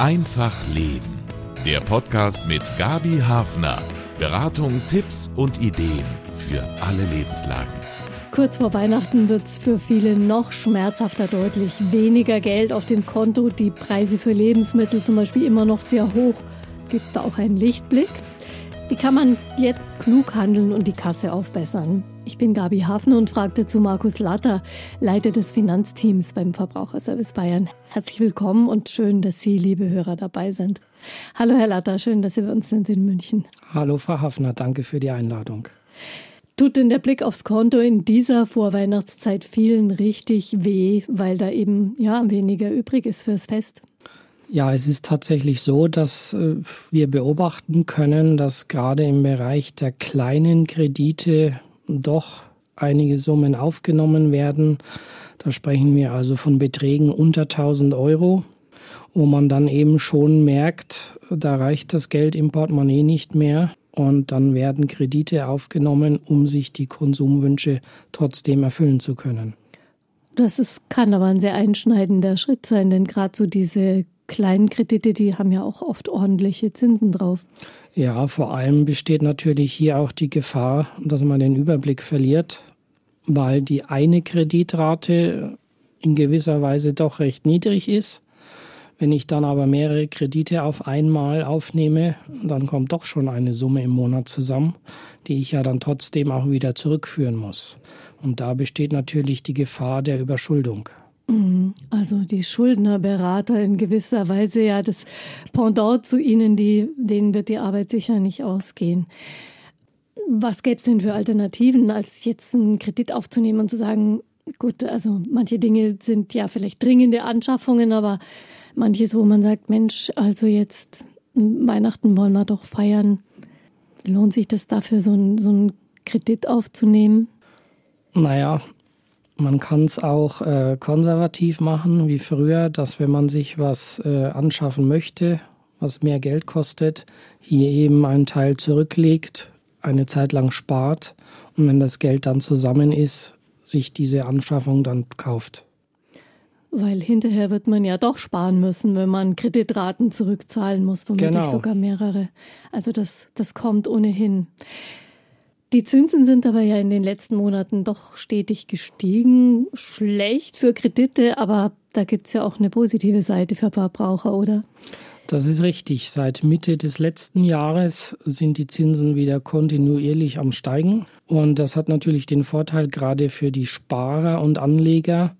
Einfach Leben. Der Podcast mit Gabi Hafner. Beratung, Tipps und Ideen für alle Lebenslagen. Kurz vor Weihnachten wird es für viele noch schmerzhafter deutlich. Weniger Geld auf dem Konto, die Preise für Lebensmittel zum Beispiel immer noch sehr hoch. Gibt es da auch einen Lichtblick? Wie kann man jetzt klug handeln und die Kasse aufbessern? Ich bin Gabi Hafner und fragte zu Markus Latter, Leiter des Finanzteams beim Verbraucherservice Bayern. Herzlich willkommen und schön, dass Sie, liebe Hörer, dabei sind. Hallo, Herr Latter, schön, dass Sie bei uns sind in München. Hallo, Frau Hafner, danke für die Einladung. Tut denn der Blick aufs Konto in dieser Vorweihnachtszeit vielen richtig weh, weil da eben ja weniger übrig ist fürs Fest? Ja, es ist tatsächlich so, dass äh, wir beobachten können, dass gerade im Bereich der kleinen Kredite doch einige Summen aufgenommen werden. Da sprechen wir also von Beträgen unter 1000 Euro, wo man dann eben schon merkt, da reicht das Geld im Portemonnaie nicht mehr. Und dann werden Kredite aufgenommen, um sich die Konsumwünsche trotzdem erfüllen zu können. Das ist, kann aber ein sehr einschneidender Schritt sein, denn gerade so diese kleinen Kredite, die haben ja auch oft ordentliche Zinsen drauf. Ja, vor allem besteht natürlich hier auch die Gefahr, dass man den Überblick verliert, weil die eine Kreditrate in gewisser Weise doch recht niedrig ist. Wenn ich dann aber mehrere Kredite auf einmal aufnehme, dann kommt doch schon eine Summe im Monat zusammen, die ich ja dann trotzdem auch wieder zurückführen muss. Und da besteht natürlich die Gefahr der Überschuldung. Mhm. Also die Schuldnerberater in gewisser Weise ja das Pendant zu Ihnen, die, denen wird die Arbeit sicher nicht ausgehen. Was gäbe es denn für Alternativen, als jetzt einen Kredit aufzunehmen und zu sagen, gut, also manche Dinge sind ja vielleicht dringende Anschaffungen, aber manches, wo man sagt, Mensch, also jetzt Weihnachten wollen wir doch feiern. Lohnt sich das dafür, so einen, so einen Kredit aufzunehmen? Naja, man kann es auch äh, konservativ machen, wie früher, dass wenn man sich was äh, anschaffen möchte, was mehr Geld kostet, hier eben einen Teil zurücklegt, eine Zeit lang spart und wenn das Geld dann zusammen ist, sich diese Anschaffung dann kauft. Weil hinterher wird man ja doch sparen müssen, wenn man Kreditraten zurückzahlen muss, womöglich genau. sogar mehrere. Also das, das kommt ohnehin. Die Zinsen sind aber ja in den letzten Monaten doch stetig gestiegen. Schlecht für Kredite, aber da gibt es ja auch eine positive Seite für Verbraucher, oder? Das ist richtig. Seit Mitte des letzten Jahres sind die Zinsen wieder kontinuierlich am Steigen. Und das hat natürlich den Vorteil gerade für die Sparer und Anleger,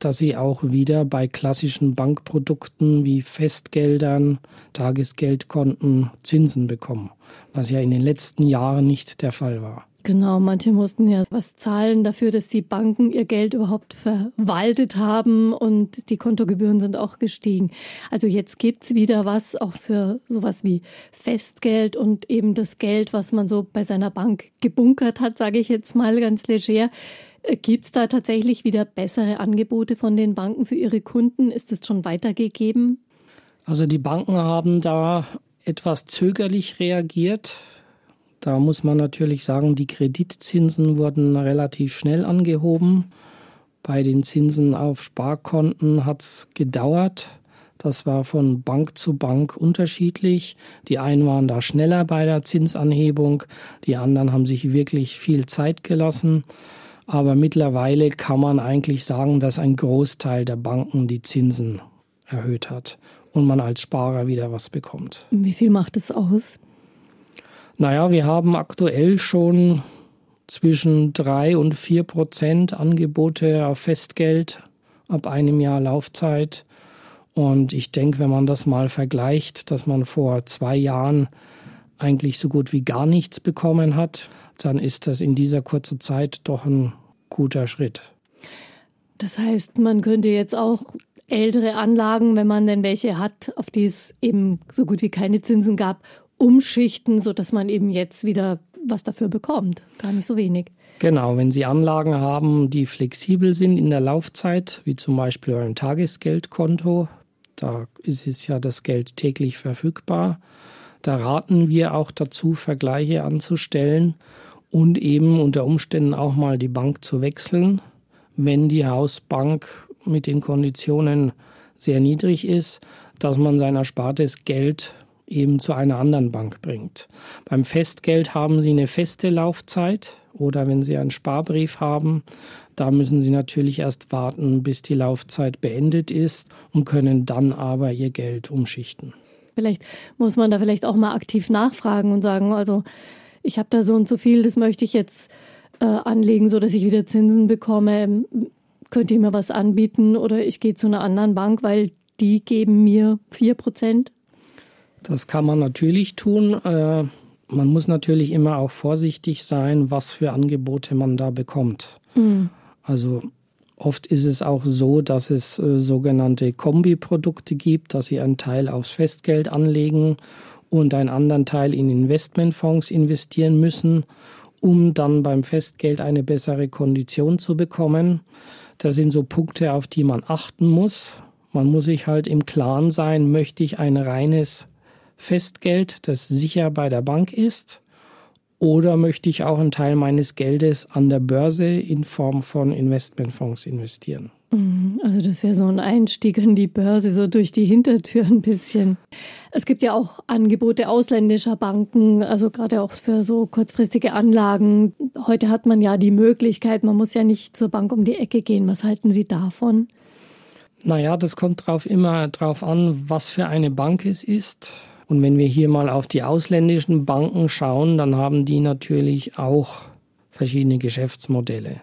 dass sie auch wieder bei klassischen Bankprodukten wie Festgeldern, Tagesgeldkonten Zinsen bekommen, was ja in den letzten Jahren nicht der Fall war. Genau, manche mussten ja was zahlen dafür, dass die Banken ihr Geld überhaupt verwaltet haben und die Kontogebühren sind auch gestiegen. Also jetzt gibt es wieder was auch für sowas wie Festgeld und eben das Geld, was man so bei seiner Bank gebunkert hat, sage ich jetzt mal ganz leger. Äh, Gibt es da tatsächlich wieder bessere Angebote von den Banken für ihre Kunden? Ist es schon weitergegeben? Also die Banken haben da etwas zögerlich reagiert. Da muss man natürlich sagen, die Kreditzinsen wurden relativ schnell angehoben. Bei den Zinsen auf Sparkonten hat es gedauert. Das war von Bank zu Bank unterschiedlich. Die einen waren da schneller bei der Zinsanhebung, die anderen haben sich wirklich viel Zeit gelassen. Aber mittlerweile kann man eigentlich sagen, dass ein Großteil der Banken die Zinsen erhöht hat und man als Sparer wieder was bekommt. Wie viel macht es aus? Naja, wir haben aktuell schon zwischen drei und vier Prozent Angebote auf Festgeld ab einem Jahr Laufzeit. Und ich denke, wenn man das mal vergleicht, dass man vor zwei Jahren eigentlich so gut wie gar nichts bekommen hat, dann ist das in dieser kurzen Zeit doch ein guter Schritt. Das heißt, man könnte jetzt auch ältere Anlagen, wenn man denn welche hat, auf die es eben so gut wie keine Zinsen gab, umschichten, sodass man eben jetzt wieder was dafür bekommt. Gar nicht so wenig. Genau, wenn Sie Anlagen haben, die flexibel sind in der Laufzeit, wie zum Beispiel ein Tagesgeldkonto, da ist es ja das Geld täglich verfügbar. Da raten wir auch dazu, Vergleiche anzustellen und eben unter Umständen auch mal die Bank zu wechseln, wenn die Hausbank mit den Konditionen sehr niedrig ist, dass man sein erspartes Geld eben zu einer anderen Bank bringt. Beim Festgeld haben Sie eine feste Laufzeit oder wenn Sie einen Sparbrief haben, da müssen Sie natürlich erst warten, bis die Laufzeit beendet ist und können dann aber Ihr Geld umschichten. Vielleicht muss man da vielleicht auch mal aktiv nachfragen und sagen, also ich habe da so und so viel, das möchte ich jetzt äh, anlegen, sodass ich wieder Zinsen bekomme. Könnt ihr mir was anbieten oder ich gehe zu einer anderen Bank, weil die geben mir 4 Prozent? Das kann man natürlich tun. Äh, man muss natürlich immer auch vorsichtig sein, was für Angebote man da bekommt. Mhm. Also oft ist es auch so, dass es äh, sogenannte Kombiprodukte gibt, dass sie einen Teil aufs Festgeld anlegen und einen anderen Teil in Investmentfonds investieren müssen, um dann beim Festgeld eine bessere Kondition zu bekommen. Das sind so Punkte, auf die man achten muss. Man muss sich halt im Klaren sein, möchte ich ein reines Festgeld, das sicher bei der Bank ist? Oder möchte ich auch einen Teil meines Geldes an der Börse in Form von Investmentfonds investieren? Mhm, also das wäre so ein Einstieg in die Börse, so durch die Hintertür ein bisschen. Es gibt ja auch Angebote ausländischer Banken, also gerade auch für so kurzfristige Anlagen. Heute hat man ja die Möglichkeit, man muss ja nicht zur Bank um die Ecke gehen. Was halten Sie davon? Naja, das kommt drauf immer drauf an, was für eine Bank es ist. Und wenn wir hier mal auf die ausländischen Banken schauen, dann haben die natürlich auch verschiedene Geschäftsmodelle.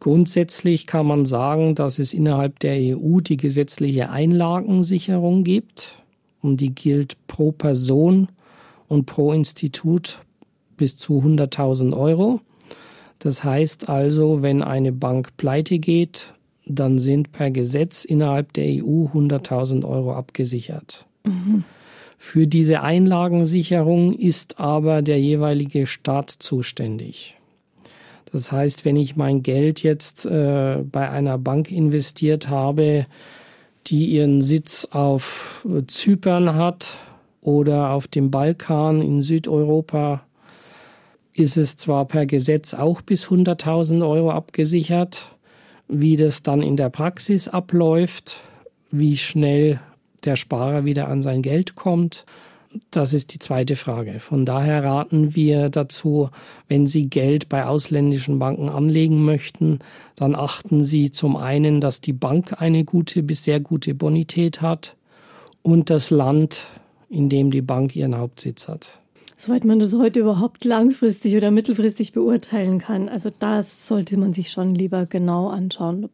Grundsätzlich kann man sagen, dass es innerhalb der EU die gesetzliche Einlagensicherung gibt und die gilt pro Person und pro Institut bis zu 100.000 Euro. Das heißt also, wenn eine Bank pleite geht, dann sind per Gesetz innerhalb der EU 100.000 Euro abgesichert. Mhm. Für diese Einlagensicherung ist aber der jeweilige Staat zuständig. Das heißt, wenn ich mein Geld jetzt äh, bei einer Bank investiert habe, die ihren Sitz auf Zypern hat oder auf dem Balkan in Südeuropa, ist es zwar per Gesetz auch bis 100.000 Euro abgesichert. Wie das dann in der Praxis abläuft, wie schnell der Sparer wieder an sein Geld kommt. Das ist die zweite Frage. Von daher raten wir dazu, wenn Sie Geld bei ausländischen Banken anlegen möchten, dann achten Sie zum einen, dass die Bank eine gute bis sehr gute Bonität hat und das Land, in dem die Bank ihren Hauptsitz hat. Soweit man das heute überhaupt langfristig oder mittelfristig beurteilen kann. Also das sollte man sich schon lieber genau anschauen.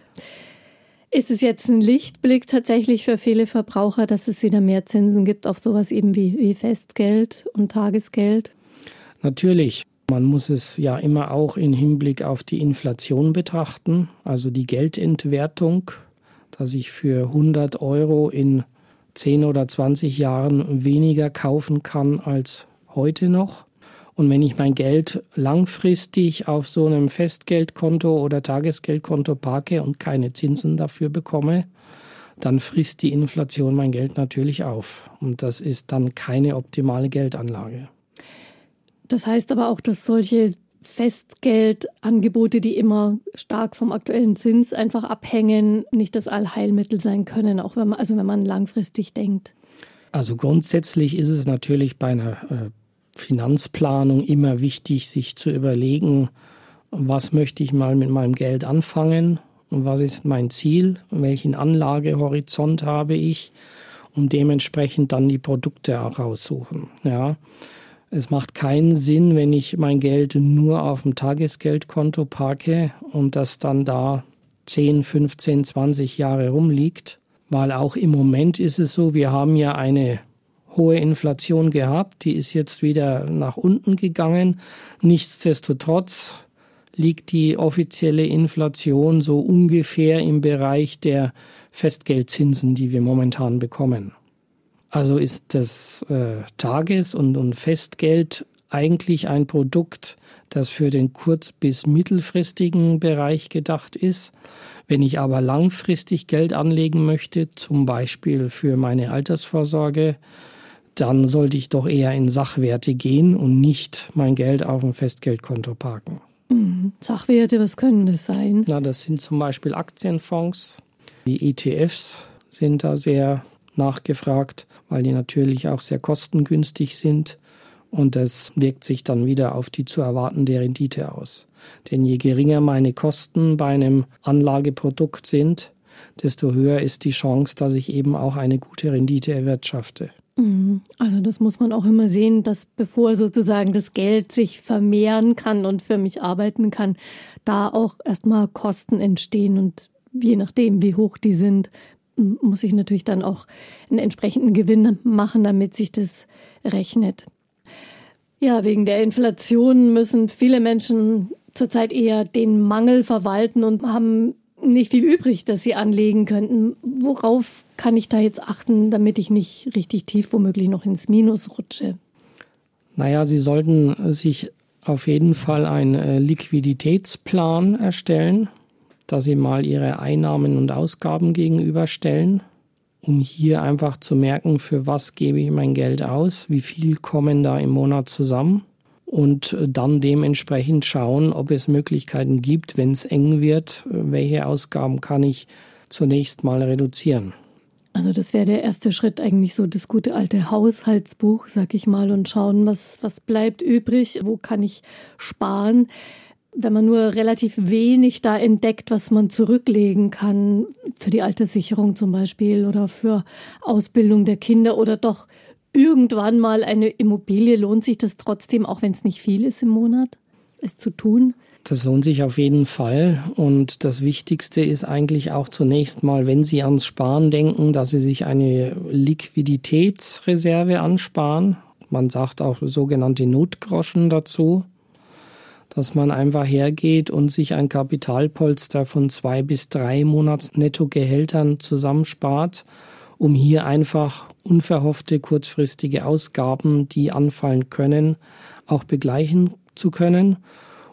Ist es jetzt ein Lichtblick tatsächlich für viele Verbraucher, dass es wieder mehr Zinsen gibt auf sowas eben wie, wie Festgeld und Tagesgeld? Natürlich. Man muss es ja immer auch im Hinblick auf die Inflation betrachten, also die Geldentwertung, dass ich für 100 Euro in 10 oder 20 Jahren weniger kaufen kann als heute noch. Und wenn ich mein Geld langfristig auf so einem Festgeldkonto oder Tagesgeldkonto parke und keine Zinsen dafür bekomme, dann frisst die Inflation mein Geld natürlich auf. Und das ist dann keine optimale Geldanlage. Das heißt aber auch, dass solche Festgeldangebote, die immer stark vom aktuellen Zins einfach abhängen, nicht das Allheilmittel sein können, auch wenn man, also wenn man langfristig denkt. Also grundsätzlich ist es natürlich bei einer äh, Finanzplanung immer wichtig, sich zu überlegen, was möchte ich mal mit meinem Geld anfangen und was ist mein Ziel, welchen Anlagehorizont habe ich und dementsprechend dann die Produkte auch raussuchen. Ja. Es macht keinen Sinn, wenn ich mein Geld nur auf dem Tagesgeldkonto parke und das dann da 10, 15, 20 Jahre rumliegt, weil auch im Moment ist es so, wir haben ja eine hohe Inflation gehabt, die ist jetzt wieder nach unten gegangen. Nichtsdestotrotz liegt die offizielle Inflation so ungefähr im Bereich der Festgeldzinsen, die wir momentan bekommen. Also ist das äh, Tages- und, und Festgeld eigentlich ein Produkt, das für den kurz- bis mittelfristigen Bereich gedacht ist. Wenn ich aber langfristig Geld anlegen möchte, zum Beispiel für meine Altersvorsorge, dann sollte ich doch eher in Sachwerte gehen und nicht mein Geld auf dem Festgeldkonto parken. Mhm. Sachwerte, was können das sein? Na, das sind zum Beispiel Aktienfonds. Die ETFs sind da sehr nachgefragt, weil die natürlich auch sehr kostengünstig sind. Und das wirkt sich dann wieder auf die zu erwartende Rendite aus. Denn je geringer meine Kosten bei einem Anlageprodukt sind, desto höher ist die Chance, dass ich eben auch eine gute Rendite erwirtschafte. Mhm. Also das muss man auch immer sehen, dass bevor sozusagen das Geld sich vermehren kann und für mich arbeiten kann, da auch erstmal Kosten entstehen und je nachdem, wie hoch die sind, muss ich natürlich dann auch einen entsprechenden Gewinn machen, damit sich das rechnet. Ja, wegen der Inflation müssen viele Menschen zurzeit eher den Mangel verwalten und haben nicht viel übrig, das sie anlegen könnten. Worauf kann ich da jetzt achten, damit ich nicht richtig tief womöglich noch ins Minus rutsche? Naja, Sie sollten sich auf jeden Fall einen äh, Liquiditätsplan erstellen, dass Sie mal Ihre Einnahmen und Ausgaben gegenüberstellen, um hier einfach zu merken, für was gebe ich mein Geld aus, wie viel kommen da im Monat zusammen und dann dementsprechend schauen, ob es Möglichkeiten gibt, wenn es eng wird, welche Ausgaben kann ich zunächst mal reduzieren. Also das wäre der erste Schritt eigentlich so das gute alte Haushaltsbuch, sag ich mal, und schauen, was, was bleibt übrig, wo kann ich sparen. Wenn man nur relativ wenig da entdeckt, was man zurücklegen kann, für die Alterssicherung zum Beispiel oder für Ausbildung der Kinder oder doch irgendwann mal eine Immobilie, lohnt sich das trotzdem, auch wenn es nicht viel ist im Monat, es zu tun? Das lohnt sich auf jeden Fall. Und das Wichtigste ist eigentlich auch zunächst mal, wenn Sie ans Sparen denken, dass Sie sich eine Liquiditätsreserve ansparen. Man sagt auch sogenannte Notgroschen dazu, dass man einfach hergeht und sich ein Kapitalpolster von zwei bis drei Monats Nettogehältern zusammenspart um hier einfach unverhoffte kurzfristige Ausgaben, die anfallen können, auch begleichen zu können.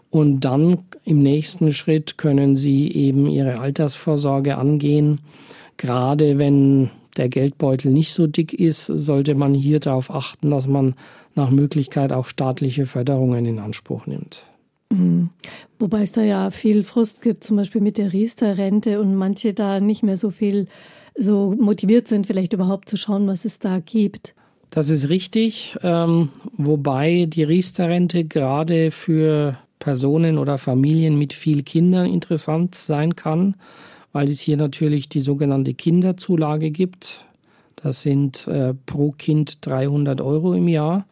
Und dann im nächsten Schritt können Sie eben Ihre Altersvorsorge angehen. Gerade wenn der Geldbeutel nicht so dick ist, sollte man hier darauf achten, dass man nach Möglichkeit auch staatliche Förderungen in Anspruch nimmt. Mhm. Wobei es da ja viel Frust gibt, zum Beispiel mit der Riester-Rente und manche da nicht mehr so viel so motiviert sind, vielleicht überhaupt zu schauen, was es da gibt. Das ist richtig, ähm, wobei die Riester-Rente gerade für Personen oder Familien mit viel Kindern interessant sein kann, weil es hier natürlich die sogenannte Kinderzulage gibt. Das sind äh, pro Kind 300 Euro im Jahr.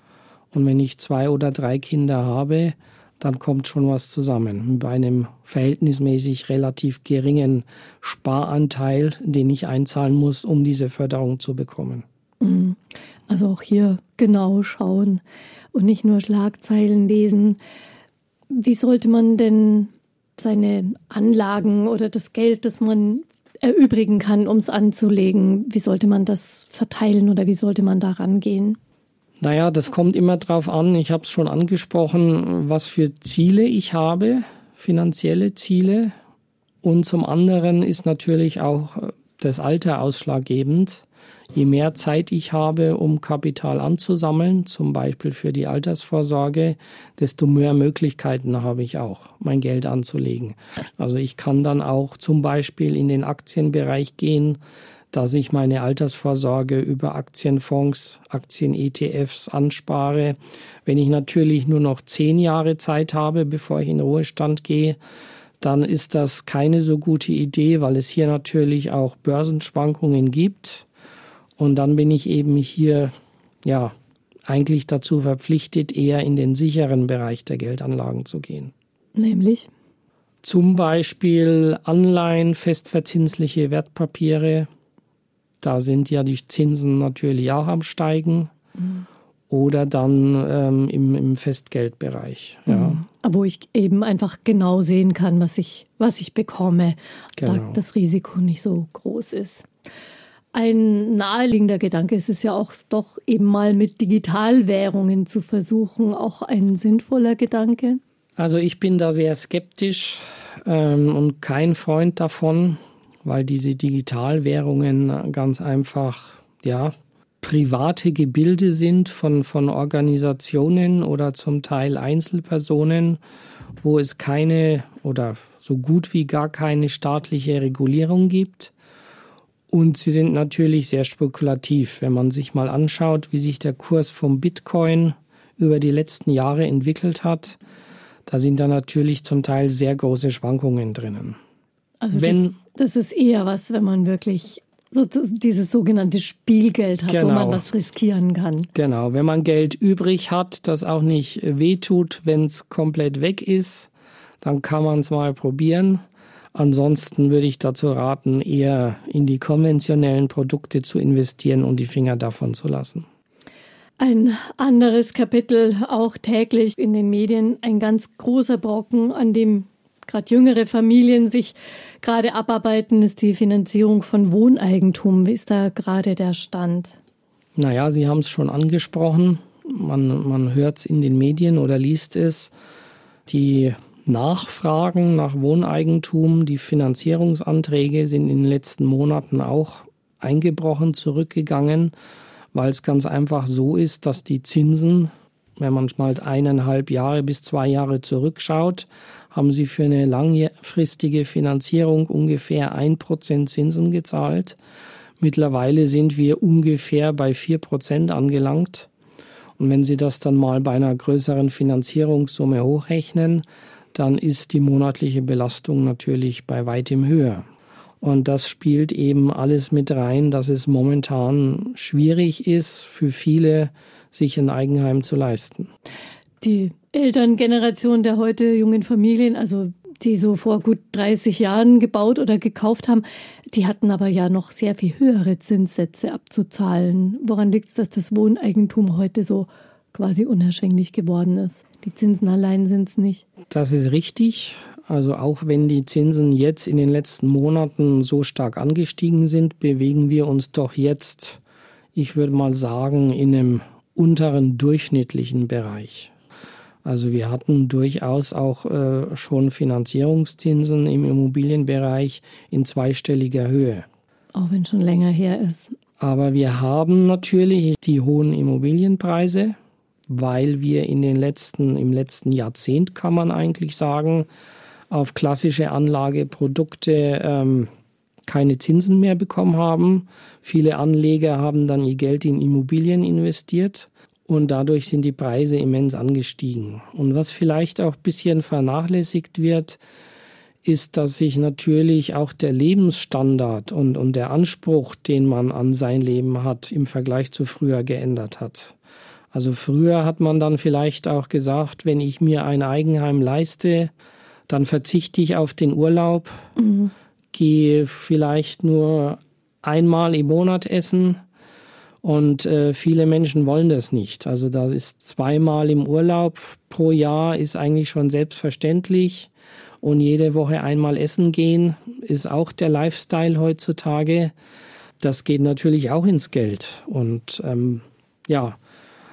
Und wenn ich zwei oder drei Kinder habe, dann kommt schon was zusammen. Bei einem verhältnismäßig relativ geringen Sparanteil, den ich einzahlen muss, um diese Förderung zu bekommen. Mhm. Also auch hier genau schauen und nicht nur Schlagzeilen lesen. Wie sollte man denn seine Anlagen oder das Geld, das man erübrigen kann, um es anzulegen, wie sollte man das verteilen oder wie sollte man da rangehen? Naja, das kommt immer drauf an. Ich habe es schon angesprochen, was für Ziele ich habe, finanzielle Ziele. Und zum anderen ist natürlich auch äh, das Alter ausschlaggebend. Je mehr Zeit ich habe, um Kapital anzusammeln, zum Beispiel für die Altersvorsorge, desto mehr Möglichkeiten habe ich auch, mein Geld anzulegen. Also ich kann dann auch zum Beispiel in den Aktienbereich gehen, dass ich meine Altersvorsorge über Aktienfonds, Aktien-ETFs anspare. Wenn ich natürlich nur noch zehn Jahre Zeit habe, bevor ich in Ruhestand gehe, dann ist das keine so gute Idee, weil es hier natürlich auch Börsenschwankungen gibt. Und dann bin ich eben hier, ja, eigentlich dazu verpflichtet, eher in den sicheren Bereich der Geldanlagen zu gehen. Nämlich? Zum Beispiel Anleihen, festverzinsliche Wertpapiere, da sind ja die Zinsen natürlich auch am Steigen. Mhm. Oder dann ähm, im, im Festgeldbereich. Ja. Mhm. Wo ich eben einfach genau sehen kann, was ich, was ich bekomme, genau. da das Risiko nicht so groß ist. Ein naheliegender Gedanke ist es ja auch doch eben mal mit Digitalwährungen zu versuchen, auch ein sinnvoller Gedanke. Also ich bin da sehr skeptisch ähm, und kein Freund davon weil diese Digitalwährungen ganz einfach, ja, private Gebilde sind von, von Organisationen oder zum Teil Einzelpersonen, wo es keine oder so gut wie gar keine staatliche Regulierung gibt. Und sie sind natürlich sehr spekulativ. Wenn man sich mal anschaut, wie sich der Kurs vom Bitcoin über die letzten Jahre entwickelt hat, da sind da natürlich zum Teil sehr große Schwankungen drinnen. Also wenn, das, ist eher was, wenn man wirklich so dieses sogenannte Spielgeld hat, genau. wo man genau. was riskieren kann. Genau, wenn man Geld übrig hat, das auch nicht wehtut, wenn es komplett weg ist, dann kann man es mal probieren. Ansonsten würde ich dazu raten, eher in die konventionellen Produkte zu investieren und die Finger davon zu lassen. Ein anderes Kapitel, auch täglich in den Medien, ein ganz großer Brocken, an dem gerade jüngere Familien sich gerade abarbeiten, ist die Finanzierung von Wohneigentum. Wie ist da gerade der Stand? Naja, Sie haben es schon angesprochen. Man, man hört es in den Medien oder liest es. Die Nachfragen nach Wohneigentum, die Finanzierungsanträge sind in den letzten Monaten auch eingebrochen, zurückgegangen, weil es ganz einfach so ist, dass die Zinsen, wenn man mal eineinhalb Jahre bis zwei Jahre zurückschaut, haben sie für eine langfristige Finanzierung ungefähr ein Prozent Zinsen gezahlt. Mittlerweile sind wir ungefähr bei vier Prozent angelangt. Und wenn Sie das dann mal bei einer größeren Finanzierungssumme hochrechnen, dann ist die monatliche Belastung natürlich bei weitem höher. Und das spielt eben alles mit rein, dass es momentan schwierig ist für viele, sich ein Eigenheim zu leisten. Die Elterngeneration der heute jungen Familien, also die so vor gut 30 Jahren gebaut oder gekauft haben, die hatten aber ja noch sehr viel höhere Zinssätze abzuzahlen. Woran liegt es, dass das Wohneigentum heute so quasi unerschwinglich geworden ist? Die Zinsen allein sind es nicht. Das ist richtig. Also auch wenn die Zinsen jetzt in den letzten Monaten so stark angestiegen sind, bewegen wir uns doch jetzt, ich würde mal sagen, in einem unteren durchschnittlichen Bereich. Also wir hatten durchaus auch äh, schon Finanzierungszinsen im Immobilienbereich in zweistelliger Höhe. Auch wenn schon länger her ist. Aber wir haben natürlich die hohen Immobilienpreise, weil wir in den letzten, im letzten Jahrzehnt kann man eigentlich sagen, auf klassische Anlageprodukte ähm, keine Zinsen mehr bekommen haben. Viele Anleger haben dann ihr Geld in Immobilien investiert und dadurch sind die Preise immens angestiegen. Und was vielleicht auch ein bisschen vernachlässigt wird, ist, dass sich natürlich auch der Lebensstandard und, und der Anspruch, den man an sein Leben hat, im Vergleich zu früher geändert hat. Also früher hat man dann vielleicht auch gesagt, wenn ich mir ein Eigenheim leiste, dann verzichte ich auf den Urlaub, mhm. gehe vielleicht nur einmal im Monat essen und äh, viele Menschen wollen das nicht. Also da ist zweimal im Urlaub pro Jahr ist eigentlich schon selbstverständlich. Und jede Woche einmal essen gehen ist auch der Lifestyle heutzutage. Das geht natürlich auch ins Geld. Und ähm, ja,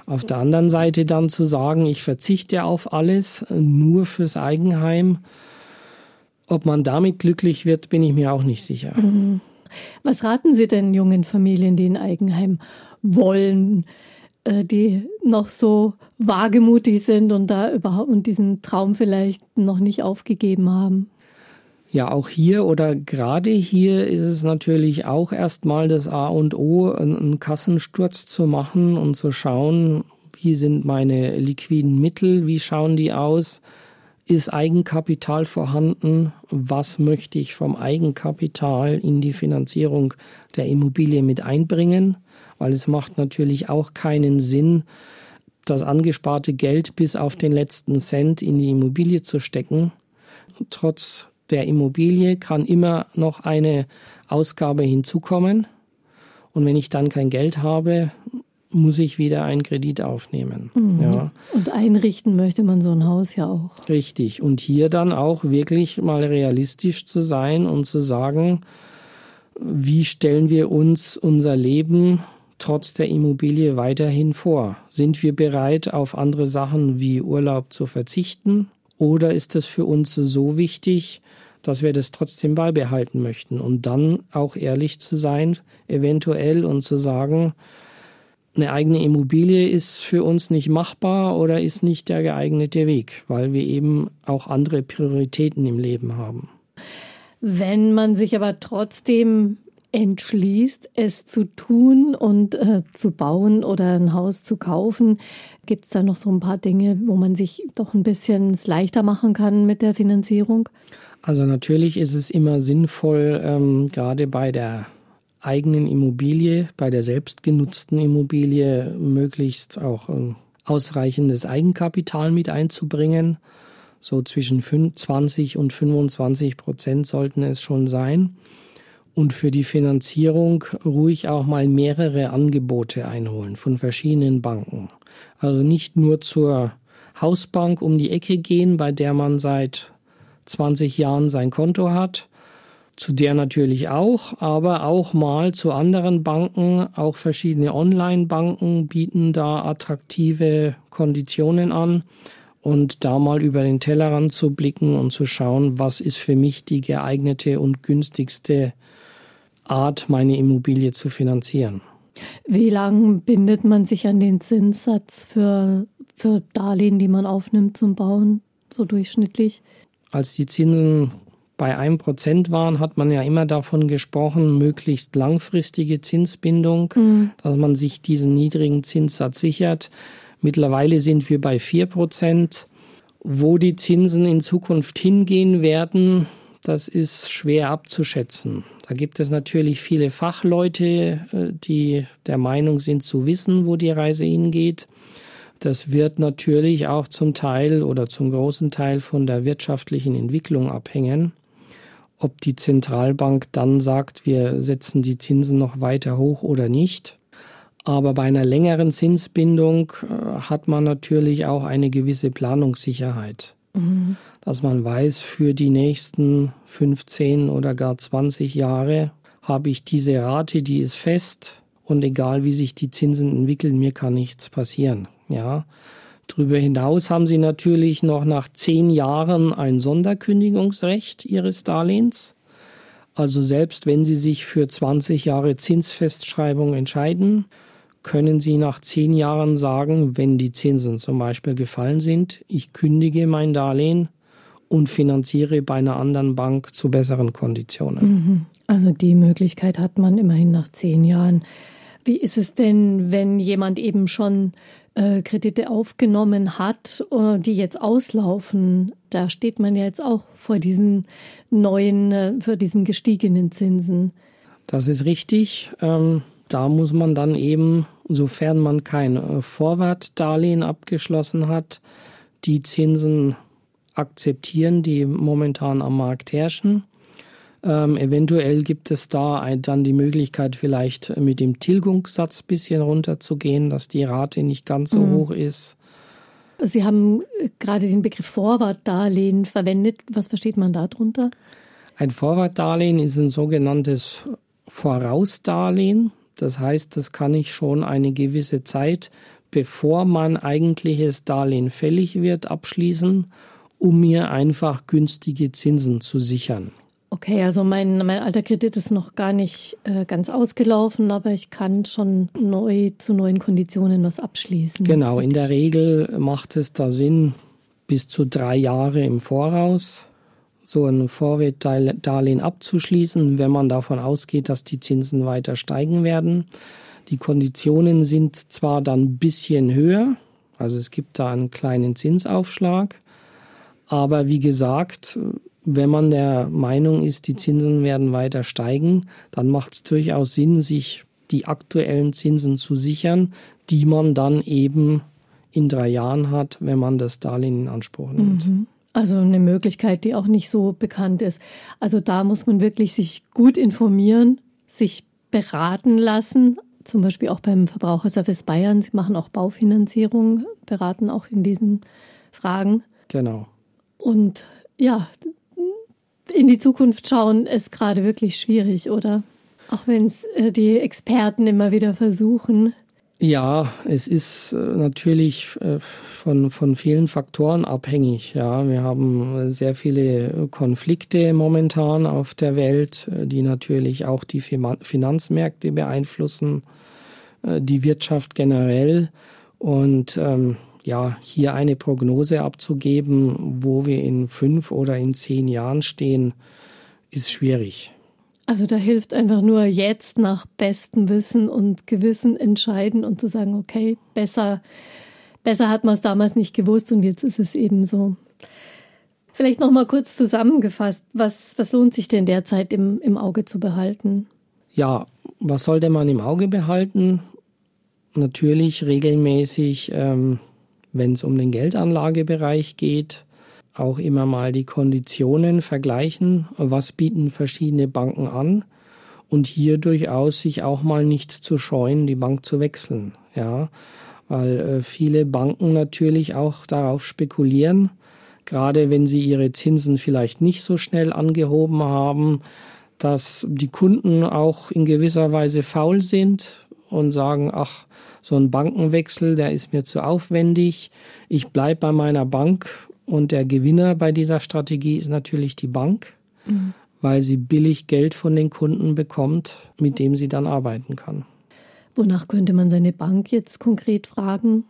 auf der anderen Seite dann zu sagen, ich verzichte auf alles, nur fürs Eigenheim. Ob man damit glücklich wird, bin ich mir auch nicht sicher. Mhm. Was raten Sie denn jungen Familien, die ein Eigenheim wollen, äh, die noch so wagemutig sind und da überhaupt und diesen Traum vielleicht noch nicht aufgegeben haben? Ja, auch hier oder gerade hier ist es natürlich auch erstmal das A und O, einen Kassensturz zu machen und zu schauen, wie sind meine liquiden Mittel, wie schauen die aus, ist Eigenkapital vorhanden? Was möchte ich vom Eigenkapital in die Finanzierung der Immobilie mit einbringen? Weil es macht natürlich auch keinen Sinn, das angesparte Geld bis auf den letzten Cent in die Immobilie zu stecken. Trotz der Immobilie kann immer noch eine Ausgabe hinzukommen. Und wenn ich dann kein Geld habe, muss ich wieder einen Kredit aufnehmen. Mhm. Ja. Und einrichten möchte man so ein Haus ja auch. Richtig. Und hier dann auch wirklich mal realistisch zu sein und zu sagen, wie stellen wir uns unser Leben trotz der Immobilie weiterhin vor? Sind wir bereit, auf andere Sachen wie Urlaub zu verzichten? Oder ist es für uns so wichtig, dass wir das trotzdem beibehalten möchten? Und dann auch ehrlich zu sein, eventuell und zu sagen, eine eigene Immobilie ist für uns nicht machbar oder ist nicht der geeignete Weg, weil wir eben auch andere Prioritäten im Leben haben. Wenn man sich aber trotzdem entschließt, es zu tun und äh, zu bauen oder ein Haus zu kaufen, gibt es da noch so ein paar Dinge, wo man sich doch ein bisschen es leichter machen kann mit der Finanzierung? Also natürlich ist es immer sinnvoll, ähm, gerade bei der eigenen Immobilie, bei der selbstgenutzten Immobilie möglichst auch ähm, ausreichendes Eigenkapital mit einzubringen. So zwischen 20 und 25 Prozent sollten es schon sein. Und für die Finanzierung ruhig auch mal mehrere Angebote einholen von verschiedenen Banken. Also nicht nur zur Hausbank um die Ecke gehen, bei der man seit 20 Jahren sein Konto hat, zu der natürlich auch, aber auch mal zu anderen Banken. Auch verschiedene Online-Banken bieten da attraktive Konditionen an. Und da mal über den Tellerrand zu blicken und zu schauen, was ist für mich die geeignete und günstigste Art, meine Immobilie zu finanzieren. Wie lange bindet man sich an den Zinssatz für, für Darlehen, die man aufnimmt zum Bauen, so durchschnittlich? Als die Zinsen bei einem Prozent waren, hat man ja immer davon gesprochen, möglichst langfristige Zinsbindung, mhm. dass man sich diesen niedrigen Zinssatz sichert. Mittlerweile sind wir bei vier Prozent. Wo die Zinsen in Zukunft hingehen werden, das ist schwer abzuschätzen. Da gibt es natürlich viele Fachleute, äh, die der Meinung sind zu wissen, wo die Reise hingeht. Das wird natürlich auch zum Teil oder zum großen Teil von der wirtschaftlichen Entwicklung abhängen ob die Zentralbank dann sagt, wir setzen die Zinsen noch weiter hoch oder nicht. Aber bei einer längeren Zinsbindung äh, hat man natürlich auch eine gewisse Planungssicherheit. Mhm. Dass man weiß, für die nächsten 15 oder gar 20 Jahre habe ich diese Rate, die ist fest und egal wie sich die Zinsen entwickeln, mir kann nichts passieren. Ja. Darüber hinaus haben Sie natürlich noch nach zehn Jahren ein Sonderkündigungsrecht Ihres Darlehens. Also selbst wenn Sie sich für 20 Jahre Zinsfestschreibung entscheiden, können Sie nach zehn Jahren sagen, wenn die Zinsen zum Beispiel gefallen sind, ich kündige mein Darlehen und finanziere bei einer anderen Bank zu besseren Konditionen. Mhm. Also die Möglichkeit hat man immerhin nach zehn Jahren. Wie ist es denn, wenn jemand eben schon äh, Kredite aufgenommen hat, äh, die jetzt auslaufen? Da steht man ja jetzt auch vor diesen neuen, äh, vor diesen gestiegenen Zinsen. Das ist richtig. Ähm, da muss man dann eben, sofern man kein äh, Vorwartdarlehen abgeschlossen hat, die Zinsen akzeptieren, die momentan am Markt herrschen. Ähm, eventuell gibt es da ein, dann die Möglichkeit, vielleicht mit dem Tilgungssatz ein bisschen runterzugehen, dass die Rate nicht ganz so mhm. hoch ist. Sie haben äh, gerade den Begriff Vorwartdarlehen verwendet. Was versteht man darunter? Ein Vorwartdarlehen ist ein sogenanntes Vorausdarlehen. Das heißt, das kann ich schon eine gewisse Zeit, bevor mein eigentliches Darlehen fällig wird, abschließen, um mir einfach günstige Zinsen zu sichern. Okay, also mein, mein alter Kredit ist noch gar nicht äh, ganz ausgelaufen, aber ich kann schon neu zu neuen Konditionen was abschließen. Genau, in der Regel macht es da Sinn, bis zu drei Jahre im Voraus so ein Vorwertdarlehen abzuschließen, wenn man davon ausgeht, dass die Zinsen weiter steigen werden. Die Konditionen sind zwar dann ein bisschen höher, also es gibt da einen kleinen Zinsaufschlag, aber wie gesagt, wenn man der Meinung ist, die Zinsen werden weiter steigen, dann macht es durchaus Sinn, sich die aktuellen Zinsen zu sichern, die man dann eben in drei Jahren hat, wenn man das Darlehen in Anspruch nimmt. Mhm. Also eine Möglichkeit, die auch nicht so bekannt ist. Also da muss man wirklich sich gut informieren, sich beraten lassen, zum Beispiel auch beim Verbraucherservice Bayern. Sie machen auch Baufinanzierung, beraten auch in diesen Fragen. Genau. Und ja, in die Zukunft schauen ist gerade wirklich schwierig, oder? Auch wenn es äh, die Experten immer wieder versuchen. Ja, es ist äh, natürlich äh, von, von vielen Faktoren abhängig. Ja, wir haben sehr viele Konflikte momentan auf der Welt, die natürlich auch die Finanzmärkte beeinflussen, die Wirtschaft generell. Und ähm, ja, hier eine Prognose abzugeben, wo wir in fünf oder in zehn Jahren stehen, ist schwierig. Also da hilft einfach nur jetzt nach bestem Wissen und Gewissen entscheiden und zu sagen, okay, besser, besser hat man es damals nicht gewusst und jetzt ist es eben so. Vielleicht noch mal kurz zusammengefasst, was, was lohnt sich denn derzeit im, im Auge zu behalten? Ja, was sollte man im Auge behalten? Natürlich regelmäßig, ähm, wenn es um den Geldanlagebereich geht, auch immer mal die Konditionen vergleichen, was bieten verschiedene Banken an? Und hier durchaus sich auch mal nicht zu scheuen, die Bank zu wechseln, ja, weil äh, viele Banken natürlich auch darauf spekulieren, gerade wenn sie ihre Zinsen vielleicht nicht so schnell angehoben haben, dass die Kunden auch in gewisser Weise faul sind und sagen, ach, so ein Bankenwechsel, der ist mir zu aufwendig, ich bleibe bei meiner Bank und der Gewinner bei dieser Strategie ist natürlich die Bank, mhm. weil sie billig Geld von den Kunden bekommt, mit dem sie dann arbeiten kann. Wonach könnte man seine Bank jetzt konkret fragen?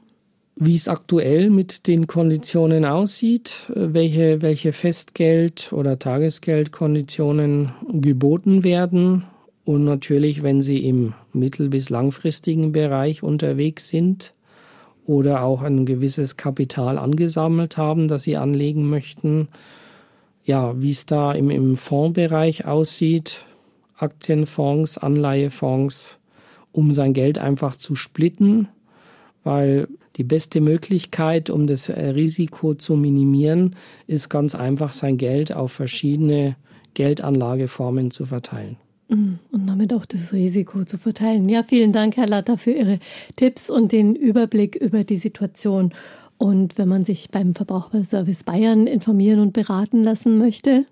Wie es aktuell mit den Konditionen aussieht, welche, welche Festgeld- oder Tagesgeldkonditionen geboten werden und natürlich, wenn Sie im mittel- bis langfristigen Bereich unterwegs sind, oder auch ein gewisses Kapital angesammelt haben, das sie anlegen möchten. Ja, wie es da im, im Fondsbereich aussieht, Aktienfonds, Anleihefonds, um sein Geld einfach zu splitten, weil die beste Möglichkeit, um das Risiko zu minimieren, ist ganz einfach sein Geld auf verschiedene Geldanlageformen zu verteilen. Mm, und damit auch das Risiko zu verteilen. Ja, vielen Dank, Herr Latter, für Ihre Tipps und den Überblick über die Situation. Und wenn man sich beim Verbraucherservice Bayern informieren und beraten lassen möchte,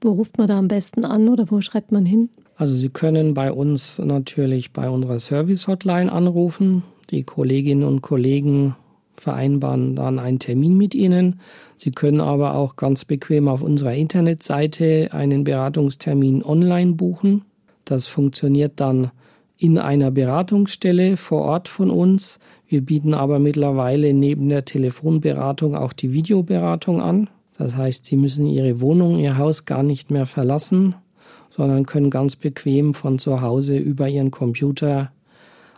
wo ruft man da am besten an oder wo schreibt man hin? Also Sie können bei uns natürlich bei unserer Service-Hotline anrufen. Die Kolleginnen und Kollegen vereinbaren dann einen Termin mit Ihnen. Sie können aber auch ganz bequem auf unserer Internetseite einen Beratungstermin online buchen. Das funktioniert dann in einer Beratungsstelle vor Ort von uns. Wir bieten aber mittlerweile neben der Telefonberatung auch die Videoberatung an. Das heißt, Sie müssen Ihre Wohnung, Ihr Haus gar nicht mehr verlassen, sondern können ganz bequem von zu Hause über Ihren Computer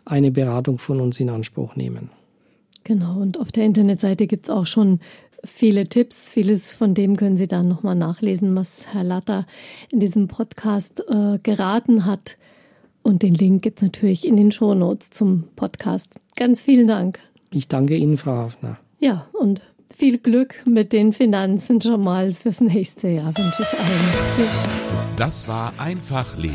eine Beratung von uns in Anspruch nehmen. Genau, und auf der Internetseite gibt es auch schon viele Tipps. Vieles von dem können Sie dann nochmal nachlesen, was Herr Latter in diesem Podcast äh, geraten hat. Und den Link gibt es natürlich in den Shownotes zum Podcast. Ganz vielen Dank. Ich danke Ihnen, Frau Hafner. Ja, und viel Glück mit den Finanzen schon mal fürs nächste Jahr wünsche ich allen. Das war Einfach Leben,